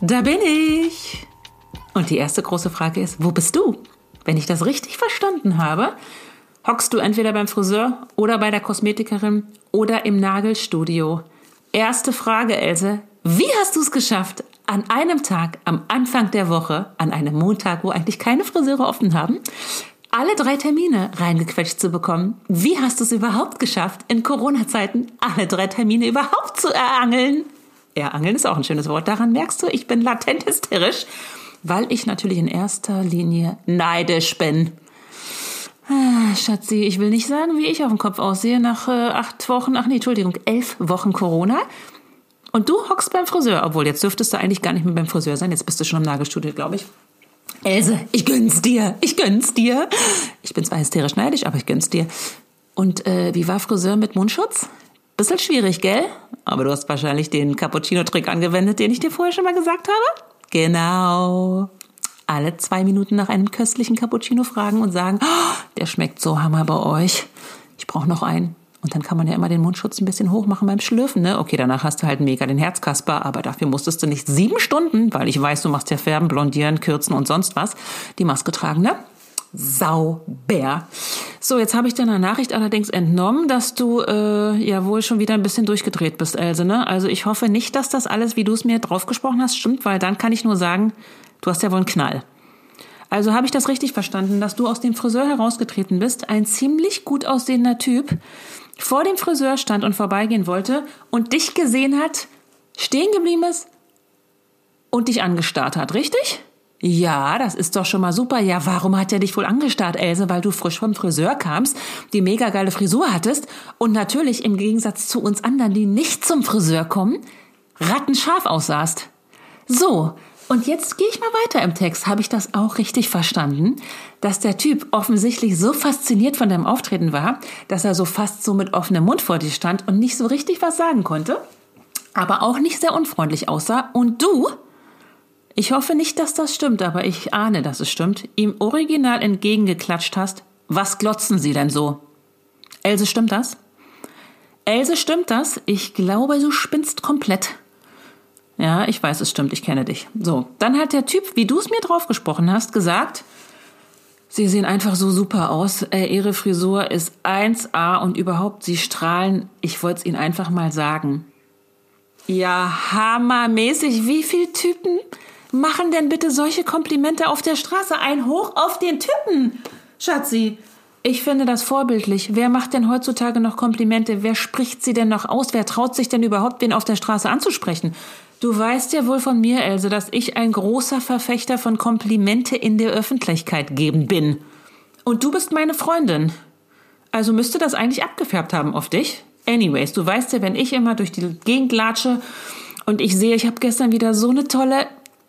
Da bin ich. Und die erste große Frage ist, wo bist du? Wenn ich das richtig verstanden habe, hockst du entweder beim Friseur oder bei der Kosmetikerin oder im Nagelstudio. Erste Frage, Else. Wie hast du es geschafft, an einem Tag am Anfang der Woche, an einem Montag, wo eigentlich keine Friseure offen haben, alle drei Termine reingequetscht zu bekommen? Wie hast du es überhaupt geschafft, in Corona-Zeiten alle drei Termine überhaupt zu erangeln? Ja, Angeln ist auch ein schönes Wort. Daran merkst du, ich bin latent hysterisch, weil ich natürlich in erster Linie neidisch bin. Ah, Schatzi, ich will nicht sagen, wie ich auf dem Kopf aussehe nach äh, acht Wochen, ach nee, Entschuldigung, elf Wochen Corona. Und du hockst beim Friseur, obwohl jetzt dürftest du eigentlich gar nicht mehr beim Friseur sein. Jetzt bist du schon im Nagelstudio, glaube ich. Else, ich gönn's dir, ich gönn's dir. Ich bin zwar hysterisch neidisch, aber ich gönn's dir. Und äh, wie war Friseur mit Mundschutz? Bisschen schwierig, gell? Aber du hast wahrscheinlich den Cappuccino-Trick angewendet, den ich dir vorher schon mal gesagt habe. Genau. Alle zwei Minuten nach einem köstlichen Cappuccino fragen und sagen, oh, der schmeckt so hammer bei euch. Ich brauche noch einen. Und dann kann man ja immer den Mundschutz ein bisschen hoch machen beim Schlürfen, ne? Okay, danach hast du halt mega den Herzkasper, aber dafür musstest du nicht sieben Stunden, weil ich weiß, du machst ja Färben, Blondieren, Kürzen und sonst was, die Maske tragen, ne? sauber. So, jetzt habe ich deiner Nachricht allerdings entnommen, dass du äh, ja wohl schon wieder ein bisschen durchgedreht bist, Else. Ne? Also ich hoffe nicht, dass das alles, wie du es mir draufgesprochen hast, stimmt, weil dann kann ich nur sagen, du hast ja wohl einen Knall. Also habe ich das richtig verstanden, dass du aus dem Friseur herausgetreten bist, ein ziemlich gut aussehender Typ, vor dem Friseur stand und vorbeigehen wollte und dich gesehen hat, stehen geblieben ist und dich angestarrt hat, richtig? Ja, das ist doch schon mal super. Ja, warum hat er dich wohl angestarrt, Else? Weil du frisch vom Friseur kamst, die mega geile Frisur hattest und natürlich im Gegensatz zu uns anderen, die nicht zum Friseur kommen, rattenscharf aussahst. So, und jetzt gehe ich mal weiter im Text. Habe ich das auch richtig verstanden? Dass der Typ offensichtlich so fasziniert von deinem Auftreten war, dass er so fast so mit offenem Mund vor dir stand und nicht so richtig was sagen konnte, aber auch nicht sehr unfreundlich aussah und du ich hoffe nicht, dass das stimmt, aber ich ahne, dass es stimmt, ihm original entgegengeklatscht hast. Was glotzen Sie denn so? Else, stimmt das? Else, stimmt das? Ich glaube, du spinnst komplett. Ja, ich weiß, es stimmt, ich kenne dich. So, dann hat der Typ, wie du es mir draufgesprochen hast, gesagt, Sie sehen einfach so super aus. Äh, Ihre Frisur ist 1A und überhaupt, Sie strahlen. Ich wollte es Ihnen einfach mal sagen. Ja, hammermäßig. Wie viele Typen machen denn bitte solche Komplimente auf der Straße? Ein Hoch auf den Typen, Schatzi. Ich finde das vorbildlich. Wer macht denn heutzutage noch Komplimente? Wer spricht sie denn noch aus? Wer traut sich denn überhaupt, wen auf der Straße anzusprechen? Du weißt ja wohl von mir, Else, dass ich ein großer Verfechter von Komplimente in der Öffentlichkeit geben bin. Und du bist meine Freundin. Also müsste das eigentlich abgefärbt haben auf dich. Anyways, du weißt ja, wenn ich immer durch die Gegend latsche und ich sehe, ich habe gestern wieder so eine tolle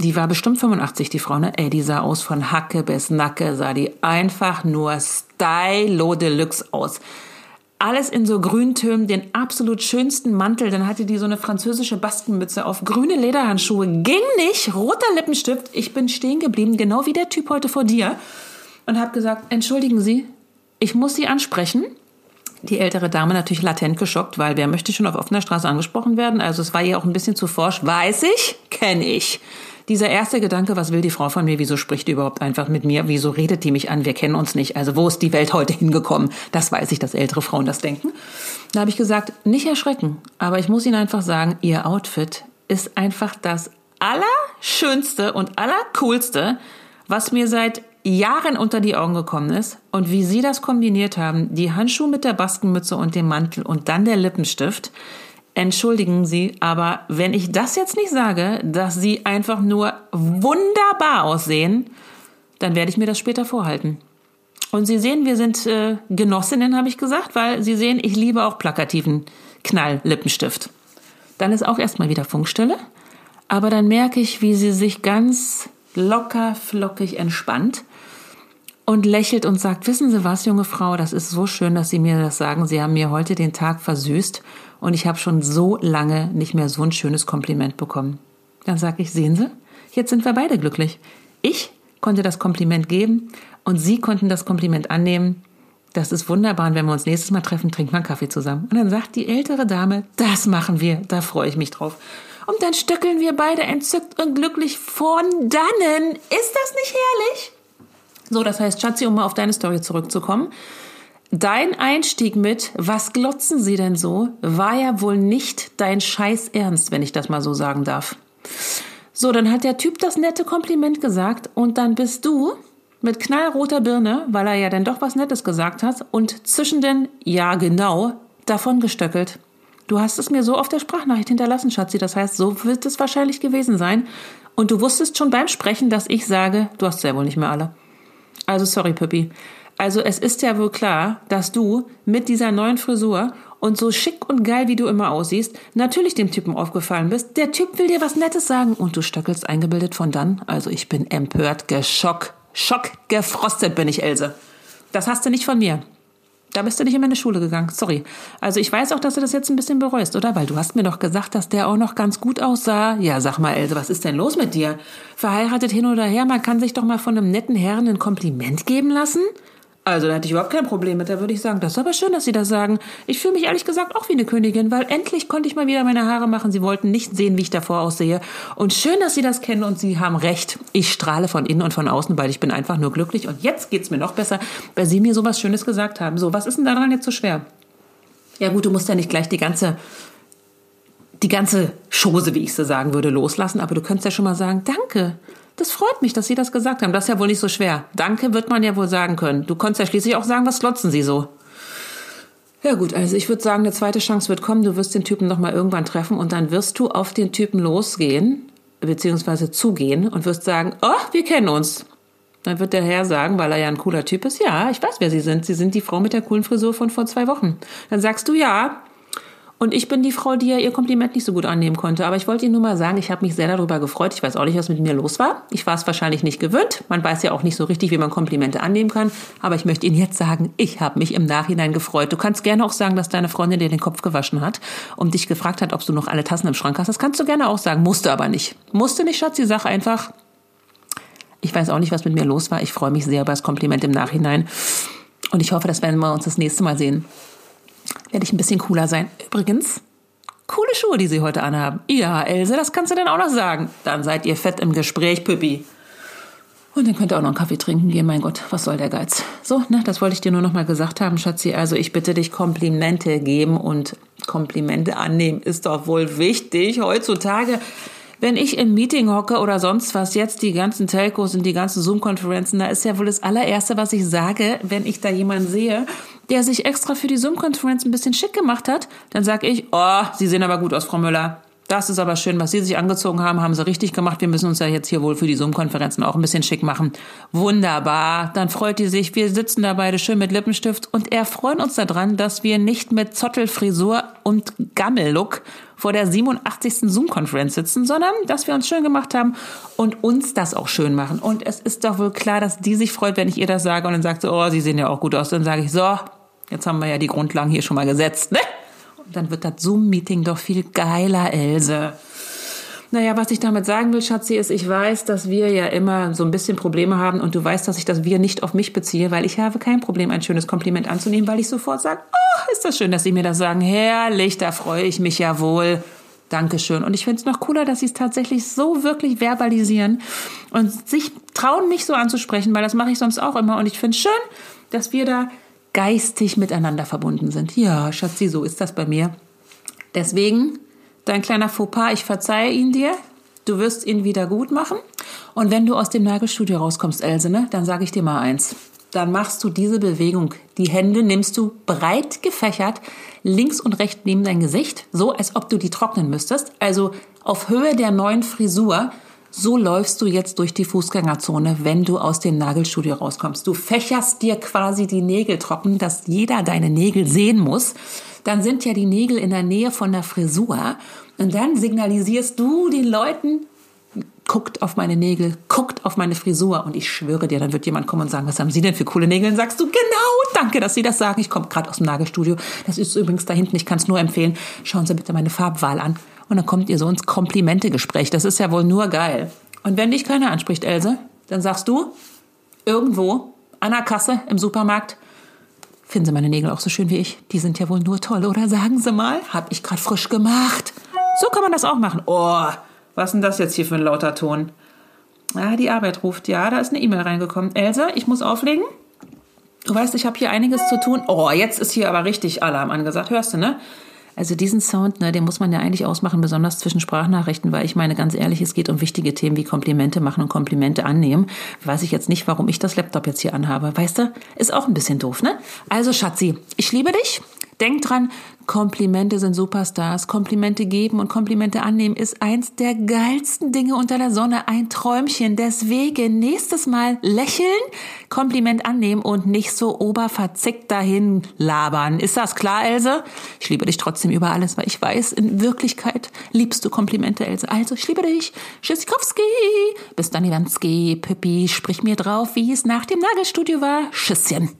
die war bestimmt 85, die Frau, ne? Ey, die sah aus von Hacke bis Nacke, sah die einfach nur stylo deluxe aus. Alles in so Grüntönen, den absolut schönsten Mantel, dann hatte die so eine französische Baskenmütze auf, grüne Lederhandschuhe, ging nicht, roter Lippenstift. Ich bin stehen geblieben, genau wie der Typ heute vor dir und habe gesagt, entschuldigen Sie, ich muss Sie ansprechen. Die ältere Dame natürlich latent geschockt, weil wer möchte schon auf offener Straße angesprochen werden? Also es war ihr auch ein bisschen zu forsch. Weiß ich, kenne ich dieser erste Gedanke, was will die Frau von mir, wieso spricht die überhaupt einfach mit mir, wieso redet die mich an, wir kennen uns nicht, also wo ist die Welt heute hingekommen? Das weiß ich, dass ältere Frauen das denken. Da habe ich gesagt, nicht erschrecken, aber ich muss Ihnen einfach sagen, Ihr Outfit ist einfach das Allerschönste und Allercoolste, was mir seit Jahren unter die Augen gekommen ist. Und wie Sie das kombiniert haben, die Handschuhe mit der Baskenmütze und dem Mantel und dann der Lippenstift, entschuldigen Sie, aber wenn ich das jetzt nicht sage, dass Sie einfach nur wunderbar aussehen, dann werde ich mir das später vorhalten. Und Sie sehen, wir sind äh, Genossinnen, habe ich gesagt, weil Sie sehen, ich liebe auch plakativen Knall-Lippenstift. Dann ist auch erstmal wieder Funkstille. Aber dann merke ich, wie sie sich ganz locker, flockig entspannt und lächelt und sagt, wissen Sie was, junge Frau, das ist so schön, dass Sie mir das sagen. Sie haben mir heute den Tag versüßt und ich habe schon so lange nicht mehr so ein schönes Kompliment bekommen. Dann sage ich, sehen Sie, jetzt sind wir beide glücklich. Ich konnte das Kompliment geben und Sie konnten das Kompliment annehmen. Das ist wunderbar. Und wenn wir uns nächstes Mal treffen, trinkt man Kaffee zusammen. Und dann sagt die ältere Dame, das machen wir. Da freue ich mich drauf. Und dann stöckeln wir beide entzückt und glücklich von dannen. Ist das nicht herrlich? So, das heißt, Schatzi, um mal auf deine Story zurückzukommen. Dein Einstieg mit, was glotzen Sie denn so, war ja wohl nicht dein Scheiß Ernst, wenn ich das mal so sagen darf. So, dann hat der Typ das nette Kompliment gesagt und dann bist du mit knallroter Birne, weil er ja dann doch was Nettes gesagt hat und zwischen den Ja genau davon gestöckelt. Du hast es mir so auf der Sprachnachricht hinterlassen, Schatzi. Das heißt, so wird es wahrscheinlich gewesen sein. Und du wusstest schon beim Sprechen, dass ich sage, du hast ja wohl nicht mehr alle. Also sorry, Püppi. Also es ist ja wohl klar, dass du mit dieser neuen Frisur und so schick und geil, wie du immer aussiehst, natürlich dem Typen aufgefallen bist. Der Typ will dir was Nettes sagen und du stöckelst eingebildet von dann. Also ich bin empört, geschockt, schock, gefrostet bin ich, Else. Das hast du nicht von mir. Da bist du nicht in meine Schule gegangen. Sorry. Also ich weiß auch, dass du das jetzt ein bisschen bereust, oder? Weil du hast mir doch gesagt, dass der auch noch ganz gut aussah. Ja, sag mal, Else, was ist denn los mit dir? Verheiratet hin oder her, man kann sich doch mal von einem netten Herrn ein Kompliment geben lassen? Also da hätte ich überhaupt kein Problem mit. Da würde ich sagen, das ist aber schön, dass Sie das sagen. Ich fühle mich ehrlich gesagt auch wie eine Königin, weil endlich konnte ich mal wieder meine Haare machen. Sie wollten nicht sehen, wie ich davor aussehe. Und schön, dass Sie das kennen und Sie haben recht. Ich strahle von innen und von außen, weil ich bin einfach nur glücklich. Und jetzt geht's mir noch besser, weil Sie mir sowas Schönes gesagt haben. So, was ist denn daran jetzt so schwer? Ja gut, du musst ja nicht gleich die ganze die ganze Chose, wie ich sie sagen würde, loslassen, aber du könntest ja schon mal sagen, danke. Das freut mich, dass Sie das gesagt haben. Das ist ja wohl nicht so schwer. Danke wird man ja wohl sagen können. Du konntest ja schließlich auch sagen, was glotzen Sie so? Ja gut, also ich würde sagen, eine zweite Chance wird kommen. Du wirst den Typen nochmal irgendwann treffen und dann wirst du auf den Typen losgehen, beziehungsweise zugehen und wirst sagen, oh, wir kennen uns. Dann wird der Herr sagen, weil er ja ein cooler Typ ist, ja, ich weiß, wer Sie sind. Sie sind die Frau mit der coolen Frisur von vor zwei Wochen. Dann sagst du ja, und ich bin die Frau, die ja ihr Kompliment nicht so gut annehmen konnte. Aber ich wollte Ihnen nur mal sagen, ich habe mich sehr darüber gefreut. Ich weiß auch nicht, was mit mir los war. Ich war es wahrscheinlich nicht gewöhnt. Man weiß ja auch nicht so richtig, wie man Komplimente annehmen kann. Aber ich möchte Ihnen jetzt sagen, ich habe mich im Nachhinein gefreut. Du kannst gerne auch sagen, dass deine Freundin dir den Kopf gewaschen hat und dich gefragt hat, ob du noch alle Tassen im Schrank hast. Das kannst du gerne auch sagen. Musste aber nicht. Musste nicht, Schatz. Die Sache einfach. Ich weiß auch nicht, was mit mir los war. Ich freue mich sehr über das Kompliment im Nachhinein. Und ich hoffe, dass werden wir uns das nächste Mal sehen werde ich ein bisschen cooler sein. Übrigens, coole Schuhe, die Sie heute anhaben. Ja, Else, das kannst du denn auch noch sagen. Dann seid ihr fett im Gespräch, Püppi. Und dann könnt ihr auch noch einen Kaffee trinken gehen. Mein Gott, was soll der Geiz? So, ne, das wollte ich dir nur noch mal gesagt haben, Schatzi. Also ich bitte dich, Komplimente geben und Komplimente annehmen ist doch wohl wichtig heutzutage wenn ich im Meeting hocke oder sonst was, jetzt die ganzen Telcos und die ganzen Zoom-Konferenzen, da ist ja wohl das allererste, was ich sage, wenn ich da jemanden sehe, der sich extra für die Zoom-Konferenz ein bisschen schick gemacht hat, dann sage ich, oh, Sie sehen aber gut aus, Frau Müller. Das ist aber schön, was Sie sich angezogen haben, haben Sie richtig gemacht. Wir müssen uns ja jetzt hier wohl für die Zoom-Konferenzen auch ein bisschen schick machen. Wunderbar. Dann freut die sich. Wir sitzen da beide schön mit Lippenstift und er freuen uns daran, dass wir nicht mit Zottelfrisur und Gammellook vor der 87. Zoom-Konferenz sitzen, sondern dass wir uns schön gemacht haben und uns das auch schön machen. Und es ist doch wohl klar, dass die sich freut, wenn ich ihr das sage und dann sagt sie, oh, Sie sehen ja auch gut aus. Dann sage ich, so, jetzt haben wir ja die Grundlagen hier schon mal gesetzt, ne? Dann wird das Zoom-Meeting doch viel geiler, Else. Naja, was ich damit sagen will, Schatzi, ist, ich weiß, dass wir ja immer so ein bisschen Probleme haben und du weißt, dass ich das Wir nicht auf mich beziehe, weil ich habe kein Problem, ein schönes Kompliment anzunehmen, weil ich sofort sage, oh, ist das schön, dass Sie mir das sagen. Herrlich, da freue ich mich ja wohl. Dankeschön. Und ich finde es noch cooler, dass sie es tatsächlich so wirklich verbalisieren und sich trauen, mich so anzusprechen, weil das mache ich sonst auch immer. Und ich finde es schön, dass wir da geistig miteinander verbunden sind. Ja, Schatzi, so ist das bei mir. Deswegen, dein kleiner Fauxpas, ich verzeihe ihn dir. Du wirst ihn wieder gut machen. Und wenn du aus dem Nagelstudio rauskommst, Else, ne, dann sage ich dir mal eins. Dann machst du diese Bewegung. Die Hände nimmst du breit gefächert links und rechts neben dein Gesicht, so als ob du die trocknen müsstest. Also auf Höhe der neuen Frisur So läufst du jetzt durch die Fußgängerzone, wenn du aus dem Nagelstudio rauskommst. Du fächerst dir quasi die Nägel trocken, dass jeder deine Nägel sehen muss. Dann sind ja die Nägel in der Nähe von der Frisur. Und dann signalisierst du den Leuten, guckt auf meine Nägel, guckt auf meine Frisur und ich schwöre dir, dann wird jemand kommen und sagen, was haben Sie denn für coole Nägel? Und sagst du, genau, danke, dass Sie das sagen. Ich komme gerade aus dem Nagelstudio. Das ist übrigens da hinten, ich kann es nur empfehlen. Schauen Sie bitte meine Farbwahl an. Und dann kommt ihr so ins Komplimente-Gespräch. Das ist ja wohl nur geil. Und wenn dich keiner anspricht, Else, dann sagst du irgendwo an der Kasse im Supermarkt, finden Sie meine Nägel auch so schön wie ich? Die sind ja wohl nur toll, oder? Sagen Sie mal, hab ich gerade frisch gemacht. So kann man das auch machen. Oh, was ist denn das jetzt hier für ein lauter Ton? Ah, die Arbeit ruft. Ja, da ist eine E-Mail reingekommen. Elsa, ich muss auflegen. Du weißt, ich habe hier einiges zu tun. Oh, jetzt ist hier aber richtig Alarm angesagt. Hörst du, ne? Also diesen Sound, ne, den muss man ja eigentlich ausmachen, besonders zwischen Sprachnachrichten, weil ich meine ganz ehrlich, es geht um wichtige Themen wie Komplimente machen und Komplimente annehmen. Weiß ich jetzt nicht, warum ich das Laptop jetzt hier anhabe. Weißt du, ist auch ein bisschen doof, ne? Also Schatzi, ich liebe dich. Denk dran, Komplimente sind Superstars. Komplimente geben und Komplimente annehmen ist eins der geilsten Dinge unter der Sonne. Ein Träumchen. Deswegen nächstes Mal lächeln, Kompliment annehmen und nicht so oberverzickt dahin labern. Ist das klar, Else? Ich liebe dich trotzdem über alles, weil ich weiß, in Wirklichkeit liebst du Komplimente, Else. Also, ich liebe dich. Tschüssikowski. Bis dann, Iwanski. Pippi, sprich mir drauf, wie es nach dem Nagelstudio war. Tschüsschen.